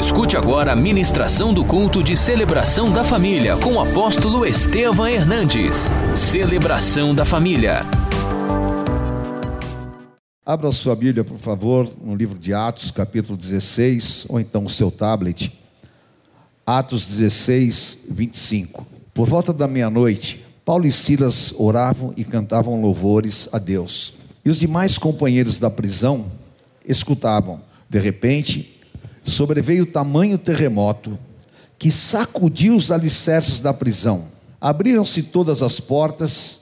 Escute agora a ministração do culto de celebração da família com o apóstolo Estevam Hernandes. Celebração da família. Abra sua Bíblia, por favor, no livro de Atos, capítulo 16, ou então o seu tablet. Atos 16, 25. Por volta da meia-noite, Paulo e Silas oravam e cantavam louvores a Deus. E os demais companheiros da prisão escutavam. De repente, sobreveio tamanho terremoto que sacudiu os alicerces da prisão. Abriram-se todas as portas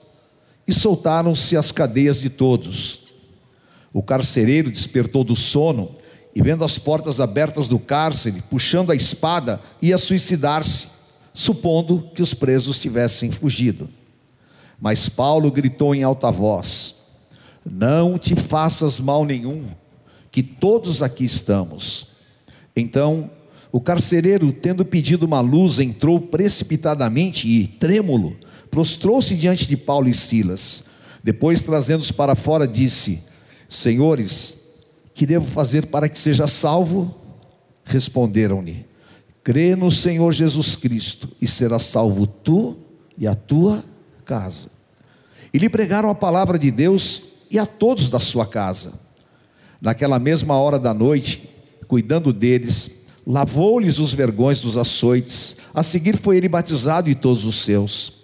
e soltaram-se as cadeias de todos. O carcereiro despertou do sono e, vendo as portas abertas do cárcere, puxando a espada, ia suicidar-se, supondo que os presos tivessem fugido. Mas Paulo gritou em alta voz: Não te faças mal nenhum, que todos aqui estamos. Então, o carcereiro, tendo pedido uma luz, entrou precipitadamente e, trêmulo, prostrou-se diante de Paulo e Silas. Depois, trazendo-os para fora, disse: Senhores, que devo fazer para que seja salvo? Responderam-lhe: Crê no Senhor Jesus Cristo e será salvo tu e a tua casa. E lhe pregaram a palavra de Deus e a todos da sua casa. Naquela mesma hora da noite, cuidando deles, lavou-lhes os vergões dos açoites. A seguir foi ele batizado e todos os seus.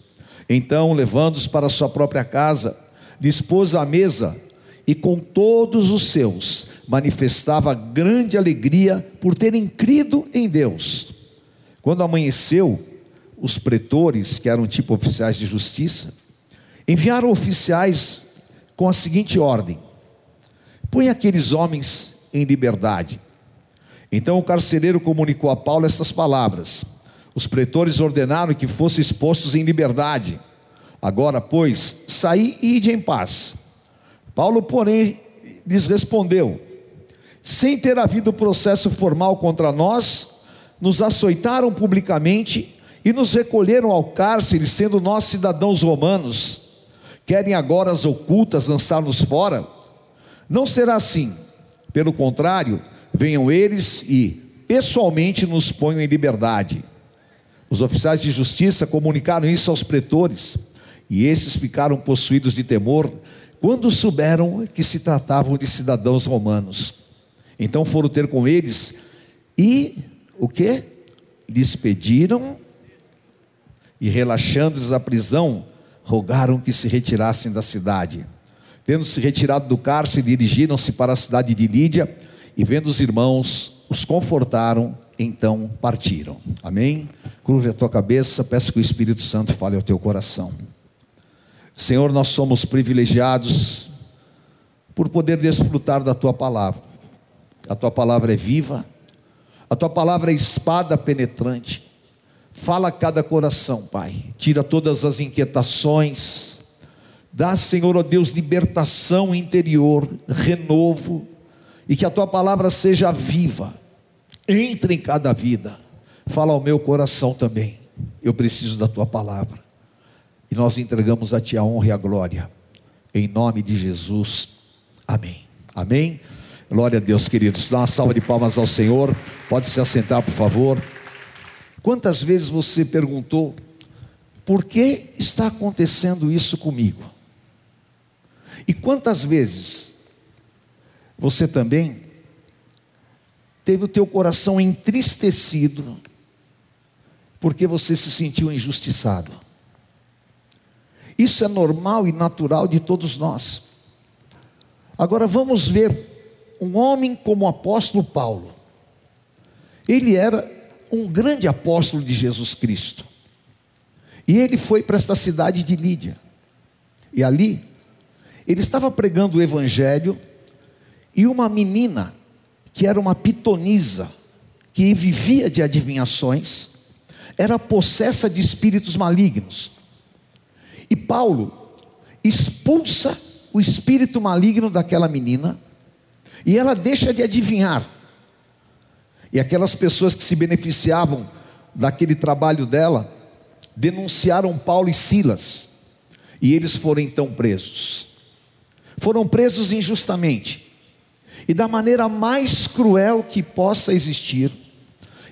Então, levando-os para sua própria casa, dispôs a mesa e com todos os seus manifestava grande alegria por terem crido em Deus. Quando amanheceu, os pretores, que eram tipo oficiais de justiça, enviaram oficiais com a seguinte ordem: põe aqueles homens em liberdade. Então o carcereiro comunicou a Paulo estas palavras: Os pretores ordenaram que fossem expostos em liberdade. Agora, pois, saí e ide em paz. Paulo, porém, lhes respondeu: Sem ter havido processo formal contra nós, nos açoitaram publicamente e nos recolheram ao cárcere, sendo nós cidadãos romanos. Querem agora as ocultas lançar-nos fora? Não será assim. Pelo contrário, venham eles e pessoalmente nos ponham em liberdade. Os oficiais de justiça comunicaram isso aos pretores, e esses ficaram possuídos de temor quando souberam que se tratavam de cidadãos romanos. Então foram ter com eles e o que? Lhes pediram e relaxando-lhes a prisão, rogaram que se retirassem da cidade. Tendo se retirado do cárcere, dirigiram-se para a cidade de Lídia e vendo os irmãos, os confortaram, então partiram. Amém? Curve a tua cabeça, peço que o Espírito Santo fale ao teu coração. Senhor, nós somos privilegiados por poder desfrutar da tua palavra. A tua palavra é viva, a tua palavra é espada penetrante. Fala a cada coração, Pai. Tira todas as inquietações. Dá, Senhor, ó Deus, libertação interior, renovo, e que a tua palavra seja viva. Entre em cada vida. Fala ao meu coração também. Eu preciso da tua palavra. E nós entregamos a Ti a honra e a glória. Em nome de Jesus. Amém. Amém. Glória a Deus, queridos. Dá uma salva de palmas ao Senhor. Pode se assentar, por favor. Quantas vezes você perguntou, por que está acontecendo isso comigo? E quantas vezes você também teve o teu coração entristecido porque você se sentiu injustiçado? Isso é normal e natural de todos nós. Agora vamos ver um homem como o apóstolo Paulo. Ele era um grande apóstolo de Jesus Cristo. E ele foi para esta cidade de Lídia. E ali, ele estava pregando o evangelho e uma menina, que era uma pitonisa, que vivia de adivinhações, era possessa de espíritos malignos. E Paulo expulsa o espírito maligno daquela menina, e ela deixa de adivinhar. E aquelas pessoas que se beneficiavam daquele trabalho dela, denunciaram Paulo e Silas, e eles foram então presos. Foram presos injustamente, e da maneira mais cruel que possa existir,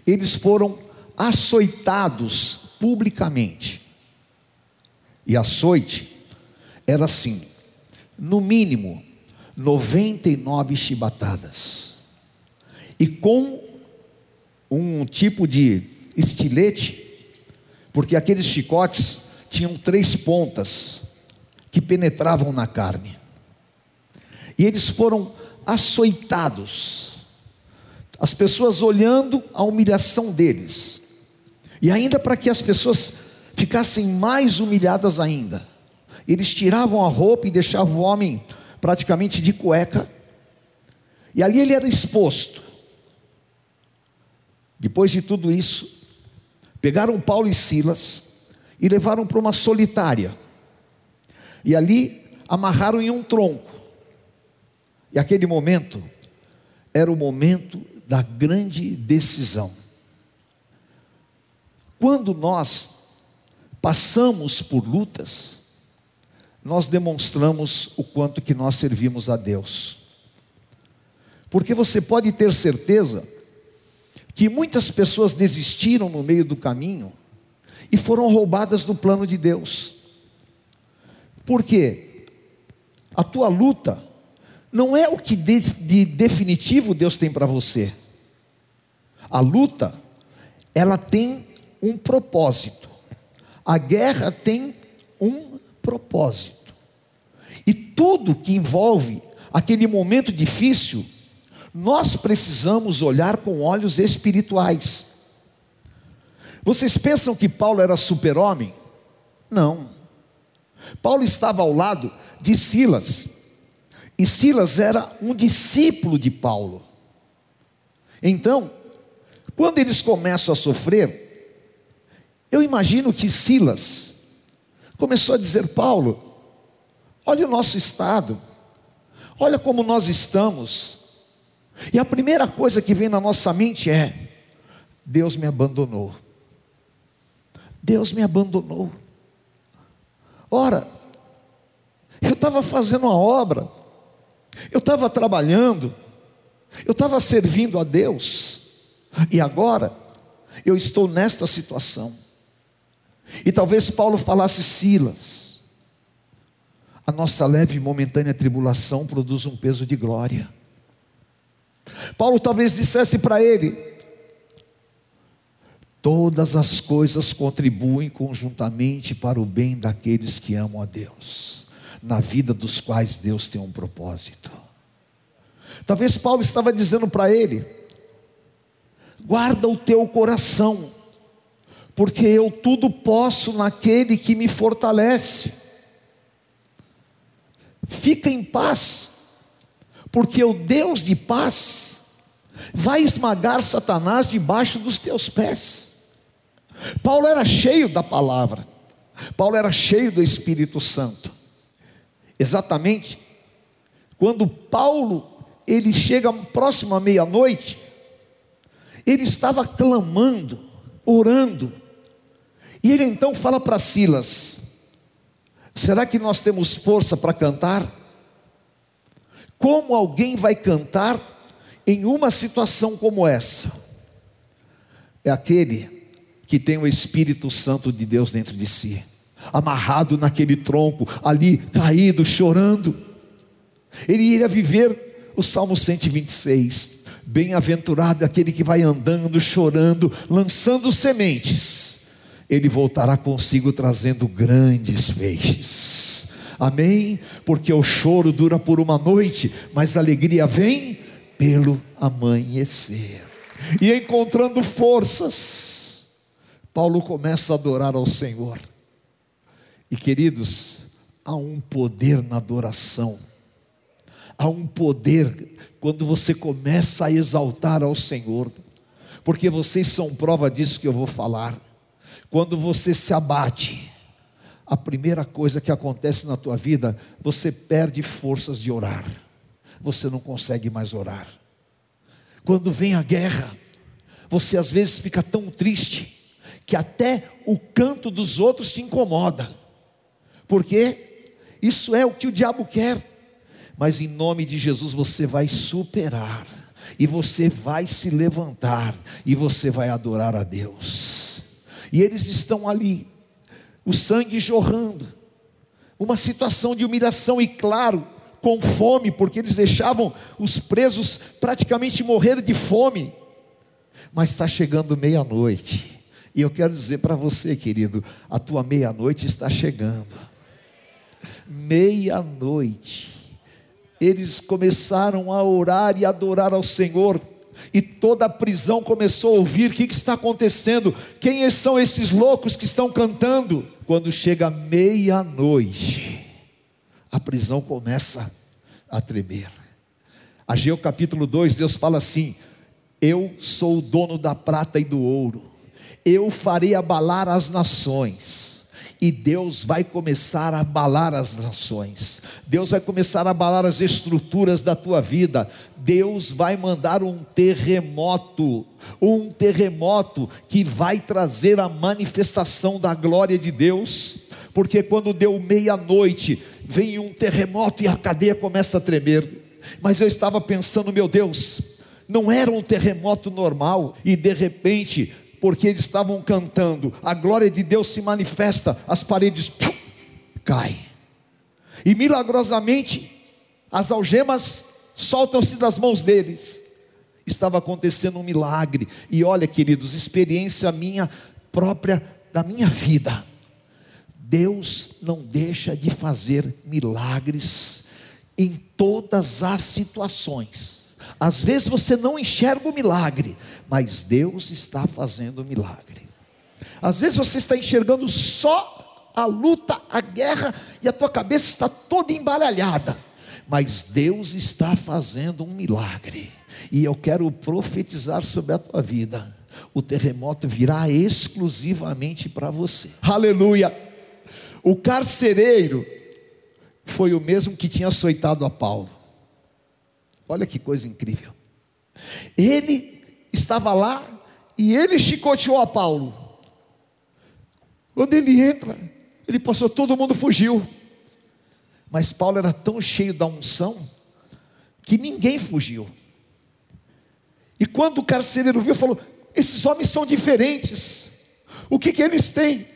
eles foram açoitados publicamente. E açoite era assim, no mínimo 99 chibatadas. E com um tipo de estilete, porque aqueles chicotes tinham três pontas que penetravam na carne. E eles foram açoitados. As pessoas olhando a humilhação deles. E ainda para que as pessoas ficassem mais humilhadas ainda, eles tiravam a roupa e deixavam o homem praticamente de cueca. E ali ele era exposto. Depois de tudo isso, pegaram Paulo e Silas e levaram para uma solitária. E ali amarraram em um tronco. E aquele momento era o momento da grande decisão. Quando nós passamos por lutas, nós demonstramos o quanto que nós servimos a Deus. Porque você pode ter certeza que muitas pessoas desistiram no meio do caminho e foram roubadas do plano de Deus. Por quê? A tua luta não é o que de, de definitivo Deus tem para você. A luta, ela tem um propósito. A guerra tem um propósito. E tudo que envolve aquele momento difícil, nós precisamos olhar com olhos espirituais. Vocês pensam que Paulo era super-homem? Não. Paulo estava ao lado de Silas. E Silas era um discípulo de Paulo. Então, quando eles começam a sofrer, eu imagino que Silas começou a dizer: Paulo, olha o nosso estado, olha como nós estamos. E a primeira coisa que vem na nossa mente é: Deus me abandonou. Deus me abandonou. Ora, eu estava fazendo uma obra, eu estava trabalhando, eu estava servindo a Deus, e agora eu estou nesta situação. E talvez Paulo falasse, Silas, a nossa leve e momentânea tribulação produz um peso de glória. Paulo talvez dissesse para ele: Todas as coisas contribuem conjuntamente para o bem daqueles que amam a Deus, na vida dos quais Deus tem um propósito. Talvez Paulo estava dizendo para ele: guarda o teu coração, porque eu tudo posso naquele que me fortalece. Fica em paz, porque o Deus de paz vai esmagar Satanás debaixo dos teus pés. Paulo era cheio da palavra, Paulo era cheio do Espírito Santo. Exatamente quando Paulo ele chega próximo à meia-noite, ele estava clamando, orando, e ele então fala para Silas: Será que nós temos força para cantar? Como alguém vai cantar em uma situação como essa? É aquele que tem o Espírito Santo de Deus dentro de si, amarrado naquele tronco, ali caído, chorando. Ele iria viver o Salmo 126. Bem-aventurado aquele que vai andando, chorando, lançando sementes. Ele voltará consigo trazendo grandes feixes. Amém? Porque o choro dura por uma noite, mas a alegria vem pelo amanhecer. E encontrando forças, Paulo começa a adorar ao Senhor. E queridos, há um poder na adoração. Há um poder quando você começa a exaltar ao Senhor. Porque vocês são prova disso que eu vou falar. Quando você se abate, a primeira coisa que acontece na tua vida, você perde forças de orar. Você não consegue mais orar. Quando vem a guerra, você às vezes fica tão triste que até o canto dos outros te incomoda, porque isso é o que o diabo quer, mas em nome de Jesus você vai superar, e você vai se levantar e você vai adorar a Deus. E eles estão ali, o sangue jorrando, uma situação de humilhação e claro, com fome, porque eles deixavam os presos praticamente morrer de fome. Mas está chegando meia-noite, e eu quero dizer para você, querido, a tua meia-noite está chegando. Meia-noite. Eles começaram a orar e adorar ao Senhor, e toda a prisão começou a ouvir: o que, que está acontecendo? Quem são esses loucos que estão cantando? Quando chega meia-noite, a prisão começa a tremer. Ageu capítulo 2, Deus fala assim: Eu sou o dono da prata e do ouro, eu farei abalar as nações e Deus vai começar a abalar as nações, Deus vai começar a abalar as estruturas da tua vida, Deus vai mandar um terremoto, um terremoto que vai trazer a manifestação da glória de Deus, porque quando deu meia-noite, vem um terremoto e a cadeia começa a tremer. Mas eu estava pensando, meu Deus, não era um terremoto normal, e de repente porque eles estavam cantando, a glória de Deus se manifesta, as paredes pum, caem, e milagrosamente as algemas soltam-se das mãos deles. Estava acontecendo um milagre, e olha, queridos, experiência minha própria da minha vida. Deus não deixa de fazer milagres em todas as situações. Às vezes você não enxerga o milagre, mas Deus está fazendo o milagre. Às vezes você está enxergando só a luta, a guerra, e a tua cabeça está toda embaralhada, mas Deus está fazendo um milagre. E eu quero profetizar sobre a tua vida. O terremoto virá exclusivamente para você. Aleluia! O carcereiro foi o mesmo que tinha açoitado a Paulo. Olha que coisa incrível. Ele estava lá e ele chicoteou a Paulo. Quando ele entra, ele passou, todo mundo fugiu. Mas Paulo era tão cheio da unção que ninguém fugiu. E quando o carcereiro viu, falou: Esses homens são diferentes. O que, que eles têm?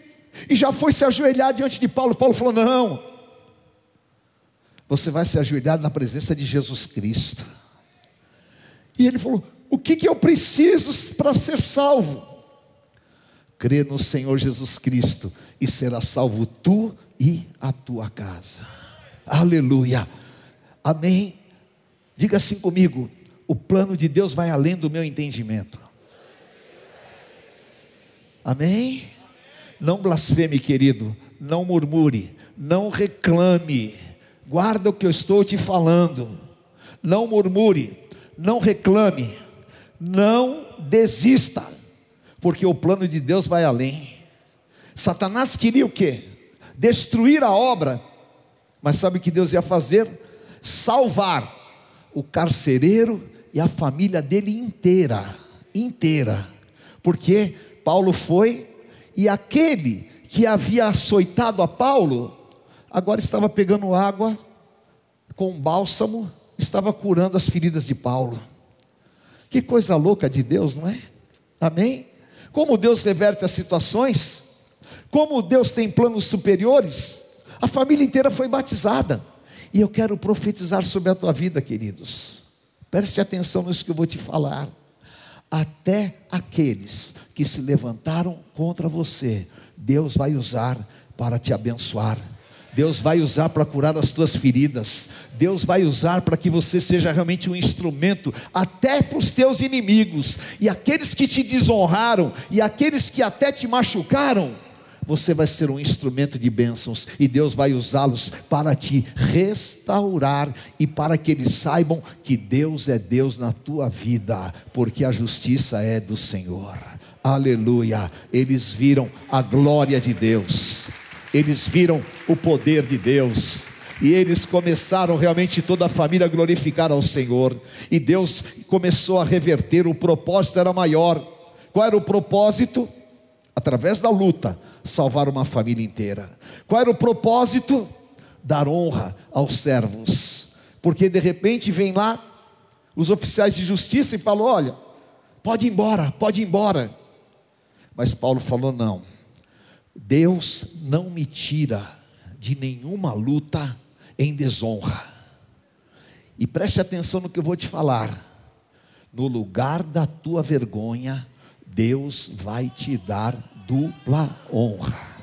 E já foi se ajoelhar diante de Paulo. Paulo falou: Não, você vai se ajoelhar na presença de Jesus Cristo. E ele falou: O que, que eu preciso para ser salvo? Crê no Senhor Jesus Cristo e será salvo tu e a tua casa. Aleluia. Amém. Diga assim comigo: o plano de Deus vai além do meu entendimento. Amém? Não blasfeme, querido. Não murmure. Não reclame Guarda o que eu estou te falando. Não murmure, não reclame, não desista, porque o plano de Deus vai além. Satanás queria o quê? Destruir a obra, mas sabe o que Deus ia fazer? Salvar o carcereiro e a família dele inteira, inteira. Porque Paulo foi e aquele que havia açoitado a Paulo agora estava pegando água com bálsamo, estava curando as feridas de Paulo. Que coisa louca de Deus, não é? Amém? Como Deus reverte as situações, como Deus tem planos superiores, a família inteira foi batizada. E eu quero profetizar sobre a tua vida, queridos. Preste atenção nisso que eu vou te falar. Até aqueles que se levantaram contra você, Deus vai usar para te abençoar Deus vai usar para curar as tuas feridas. Deus vai usar para que você seja realmente um instrumento até para os teus inimigos e aqueles que te desonraram e aqueles que até te machucaram. Você vai ser um instrumento de bênçãos e Deus vai usá-los para te restaurar e para que eles saibam que Deus é Deus na tua vida, porque a justiça é do Senhor. Aleluia! Eles viram a glória de Deus eles viram o poder de Deus. E eles começaram realmente toda a família a glorificar ao Senhor. E Deus começou a reverter, o propósito era maior. Qual era o propósito? Através da luta, salvar uma família inteira. Qual era o propósito? Dar honra aos servos. Porque de repente vem lá os oficiais de justiça e falou: Olha, pode ir embora, pode ir embora. Mas Paulo falou: Não, Deus não me tira de nenhuma luta em desonra. E preste atenção no que eu vou te falar. No lugar da tua vergonha, Deus vai te dar dupla honra.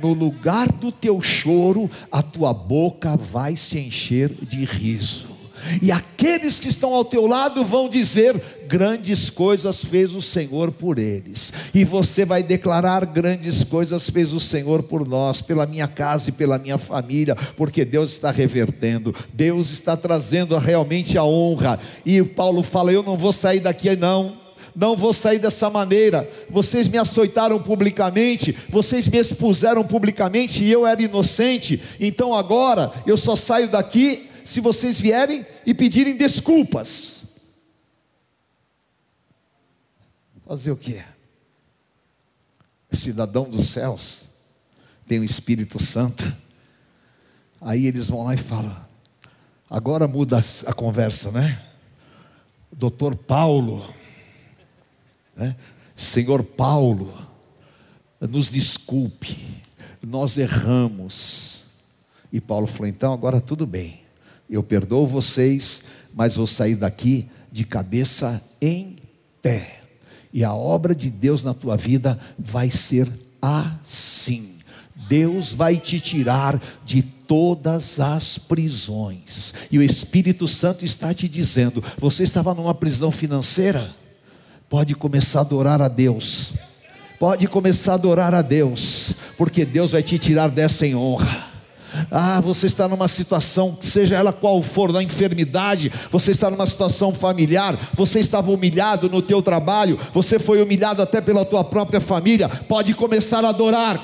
No lugar do teu choro, a tua boca vai se encher de riso. E aqueles que estão ao teu lado vão dizer: grandes coisas fez o Senhor por eles. E você vai declarar: grandes coisas fez o Senhor por nós, pela minha casa e pela minha família, porque Deus está revertendo, Deus está trazendo realmente a honra. E Paulo fala: eu não vou sair daqui, não não vou sair dessa maneira. Vocês me açoitaram publicamente, vocês me expuseram publicamente e eu era inocente. Então agora eu só saio daqui se vocês vierem e pedirem desculpas. Fazer o quê? Cidadão dos céus, tem o Espírito Santo. Aí eles vão lá e falam: agora muda a conversa, né? Doutor Paulo, né? Senhor Paulo, nos desculpe, nós erramos. E Paulo falou: então agora tudo bem, eu perdoo vocês, mas vou sair daqui de cabeça em pé. E a obra de Deus na tua vida vai ser assim. Deus vai te tirar de todas as prisões. E o Espírito Santo está te dizendo: você estava numa prisão financeira? Pode começar a adorar a Deus. Pode começar a adorar a Deus, porque Deus vai te tirar dessa em honra. Ah, você está numa situação, seja ela qual for, na enfermidade, você está numa situação familiar, você estava humilhado no teu trabalho, você foi humilhado até pela tua própria família, pode começar a adorar.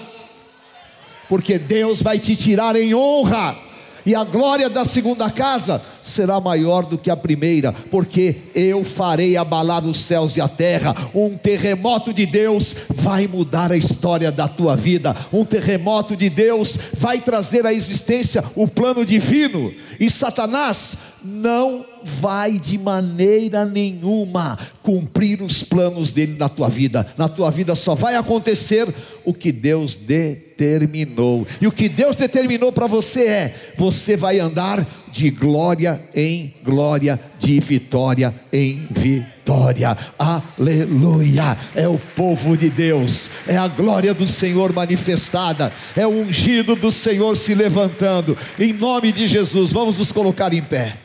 Porque Deus vai te tirar em honra e a glória da segunda casa será maior do que a primeira, porque eu farei abalar os céus e a terra. Um terremoto de Deus vai mudar a história da tua vida. Um terremoto de Deus vai trazer à existência o plano divino. E Satanás não vai de maneira nenhuma cumprir os planos dele na tua vida. Na tua vida só vai acontecer o que Deus determinou. E o que Deus determinou para você é: você vai andar de glória em glória, de vitória em vitória. Aleluia! É o povo de Deus, é a glória do Senhor manifestada, é o ungido do Senhor se levantando. Em nome de Jesus, vamos nos colocar em pé.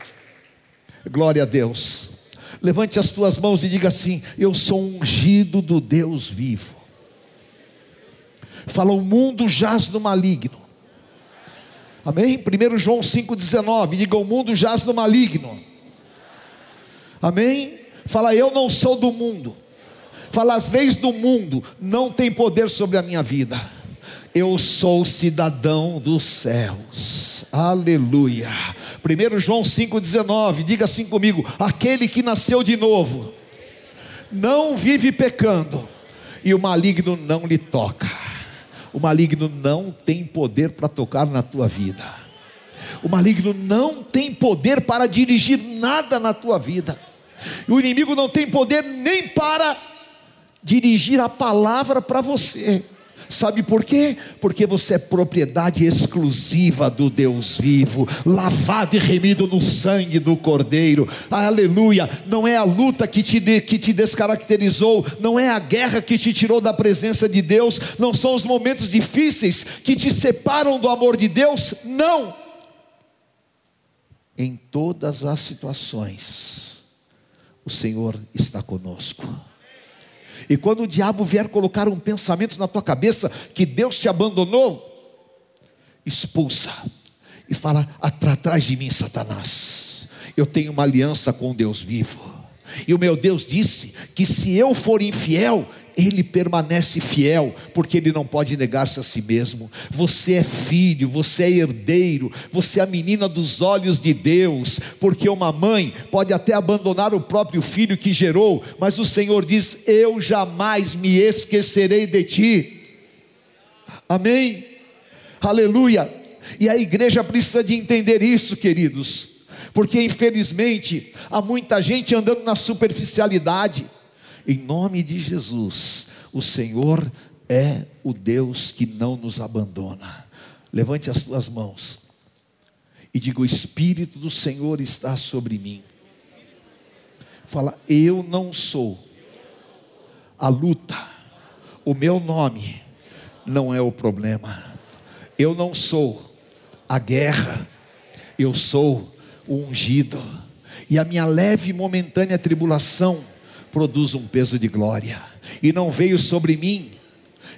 Glória a Deus. Levante as tuas mãos e diga assim: Eu sou ungido do Deus vivo. Fala, o mundo jaz no maligno. Amém? 1 João 5,19. Diga: O mundo jaz no maligno. Amém? Fala, eu não sou do mundo. Fala, as leis do mundo não têm poder sobre a minha vida. Eu sou cidadão dos céus. Aleluia. 1 João 5,19, diga assim comigo: aquele que nasceu de novo, não vive pecando, e o maligno não lhe toca. O maligno não tem poder para tocar na tua vida. O maligno não tem poder para dirigir nada na tua vida. O inimigo não tem poder nem para dirigir a palavra para você. Sabe por quê? Porque você é propriedade exclusiva do Deus vivo, lavado e remido no sangue do Cordeiro. Aleluia! Não é a luta que te, de, que te descaracterizou, não é a guerra que te tirou da presença de Deus, não são os momentos difíceis que te separam do amor de Deus, não. Em todas as situações, o Senhor está conosco. E quando o diabo vier colocar um pensamento na tua cabeça que Deus te abandonou, expulsa e fala: atrás de mim, Satanás. Eu tenho uma aliança com Deus vivo. E o meu Deus disse que se eu for infiel, ele permanece fiel, porque ele não pode negar-se a si mesmo. Você é filho, você é herdeiro, você é a menina dos olhos de Deus, porque uma mãe pode até abandonar o próprio filho que gerou, mas o Senhor diz: Eu jamais me esquecerei de ti. Amém? Aleluia. E a igreja precisa de entender isso, queridos porque infelizmente há muita gente andando na superficialidade. Em nome de Jesus, o Senhor é o Deus que não nos abandona. Levante as tuas mãos e diga: O Espírito do Senhor está sobre mim. Fala, eu não sou a luta, o meu nome não é o problema, eu não sou a guerra, eu sou o ungido, e a minha leve e momentânea tribulação produz um peso de glória, e não veio sobre mim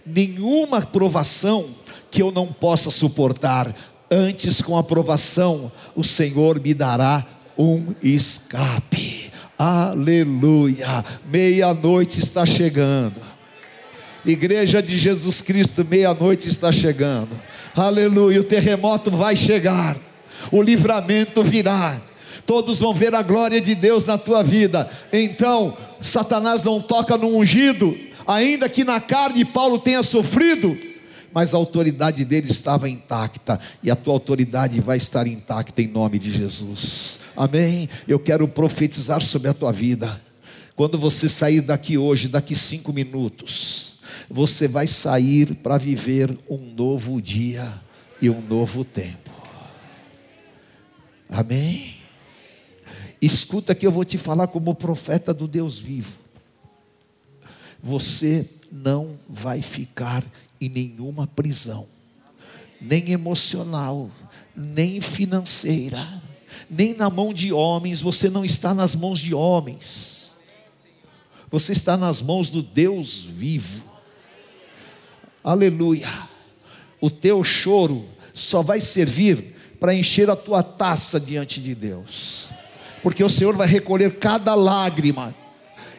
nenhuma provação que eu não possa suportar, antes com aprovação o Senhor me dará um escape. Aleluia! Meia-noite está chegando. Igreja de Jesus Cristo, meia-noite está chegando. Aleluia! O terremoto vai chegar. O livramento virá. Todos vão ver a glória de Deus na tua vida. Então, Satanás não toca no ungido, ainda que na carne Paulo tenha sofrido, mas a autoridade dele estava intacta, e a tua autoridade vai estar intacta em nome de Jesus. Amém? Eu quero profetizar sobre a tua vida. Quando você sair daqui hoje, daqui cinco minutos, você vai sair para viver um novo dia e um novo tempo. Amém? Escuta que eu vou te falar como profeta do Deus vivo. Você não vai ficar em nenhuma prisão, nem emocional, nem financeira nem na mão de homens, você não está nas mãos de homens, você está nas mãos do Deus vivo. Aleluia. O teu choro só vai servir para encher a tua taça diante de Deus, porque o Senhor vai recolher cada lágrima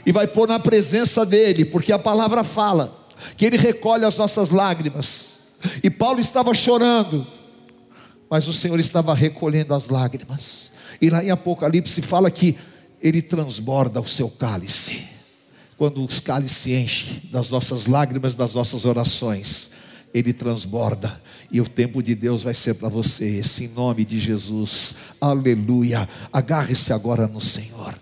e vai pôr na presença dEle, porque a palavra fala que Ele recolhe as nossas lágrimas. E Paulo estava chorando, mas o Senhor estava recolhendo as lágrimas. E lá em Apocalipse fala que ele transborda o seu cálice. Quando os cálices se enchem das nossas lágrimas, das nossas orações, ele transborda. E o tempo de Deus vai ser para você, esse em nome de Jesus. Aleluia. Agarre-se agora no Senhor.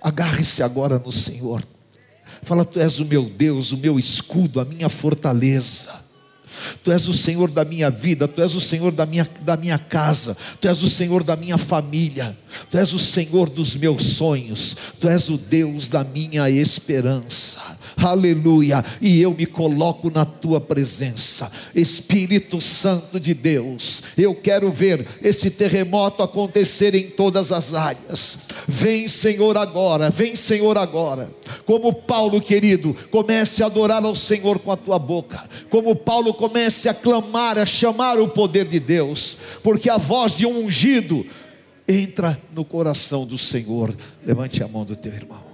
Agarre-se agora no Senhor. Fala, tu és o meu Deus, o meu escudo, a minha fortaleza. Tu és o Senhor da minha vida, Tu és o Senhor da minha, da minha casa, Tu és o Senhor da minha família, Tu és o Senhor dos meus sonhos, Tu és o Deus da minha esperança aleluia, e eu me coloco na tua presença, Espírito Santo de Deus. Eu quero ver esse terremoto acontecer em todas as áreas. Vem, Senhor, agora, vem, Senhor, agora. Como Paulo, querido, comece a adorar ao Senhor com a tua boca, como Paulo comece a clamar, a chamar o poder de Deus, porque a voz de um ungido entra no coração do Senhor. Levante a mão do teu irmão.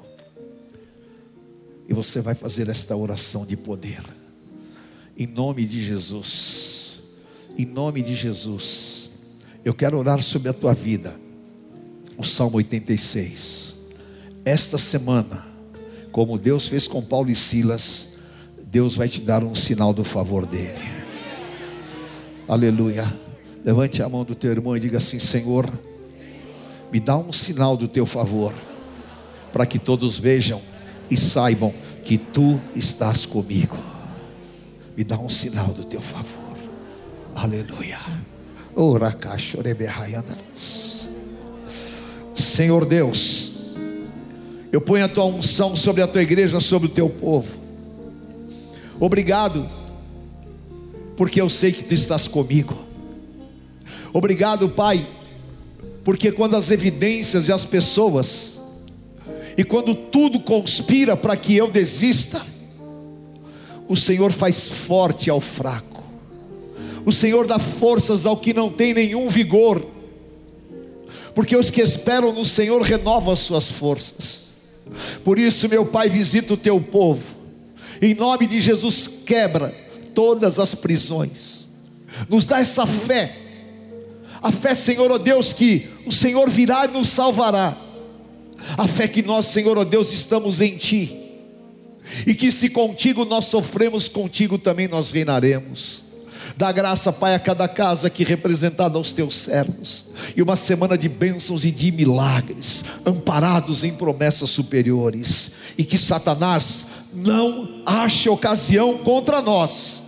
E você vai fazer esta oração de poder. Em nome de Jesus. Em nome de Jesus. Eu quero orar sobre a tua vida. O Salmo 86. Esta semana, como Deus fez com Paulo e Silas, Deus vai te dar um sinal do favor dele. Aleluia. Levante a mão do teu irmão e diga assim: Senhor, me dá um sinal do teu favor, para que todos vejam e saibam que tu estás comigo. Me dá um sinal do teu favor. Aleluia. Senhor Deus, eu ponho a tua unção sobre a tua igreja, sobre o teu povo. Obrigado, porque eu sei que tu estás comigo. Obrigado, Pai, porque quando as evidências e as pessoas e quando tudo conspira para que eu desista, o Senhor faz forte ao fraco. O Senhor dá forças ao que não tem nenhum vigor. Porque os que esperam no Senhor renovam as suas forças. Por isso, meu Pai, visita o teu povo. Em nome de Jesus, quebra todas as prisões. Nos dá essa fé. A fé, Senhor, ó oh Deus, que o Senhor virá e nos salvará a fé que nós, Senhor, ó oh Deus, estamos em Ti, e que se contigo nós sofremos, contigo também nós reinaremos. Dá graça, Pai, a cada casa aqui representada aos teus servos. E uma semana de bênçãos e de milagres, amparados em promessas superiores. E que Satanás não ache ocasião contra nós,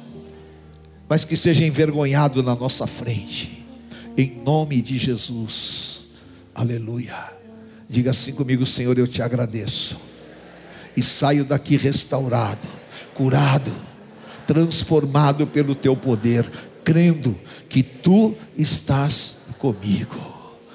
mas que seja envergonhado na nossa frente. Em nome de Jesus. Aleluia. Diga assim comigo, Senhor, eu te agradeço. E saio daqui restaurado, curado transformado pelo teu poder, crendo que tu estás comigo,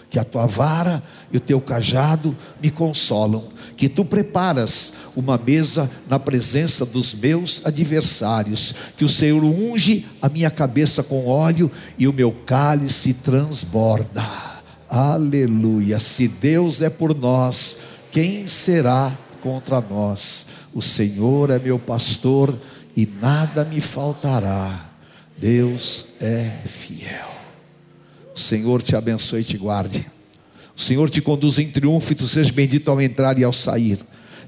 que a tua vara e o teu cajado me consolam, que tu preparas uma mesa na presença dos meus adversários, que o Senhor unge a minha cabeça com óleo e o meu cálice transborda. Aleluia! Se Deus é por nós, quem será contra nós? O Senhor é meu pastor e nada me faltará. Deus é fiel. O Senhor te abençoe e te guarde. O Senhor te conduz em triunfo e tu sejas bendito ao entrar e ao sair.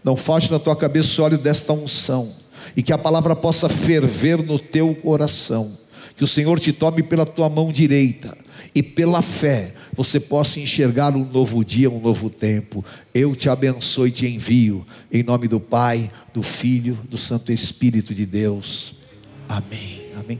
Não falte na tua cabeça o óleo desta unção e que a palavra possa ferver no teu coração. Que o Senhor te tome pela tua mão direita e pela fé você possa enxergar um novo dia, um novo tempo. Eu te abençoe e te envio, em nome do Pai, do Filho, do Santo Espírito de Deus. Amém. Amém.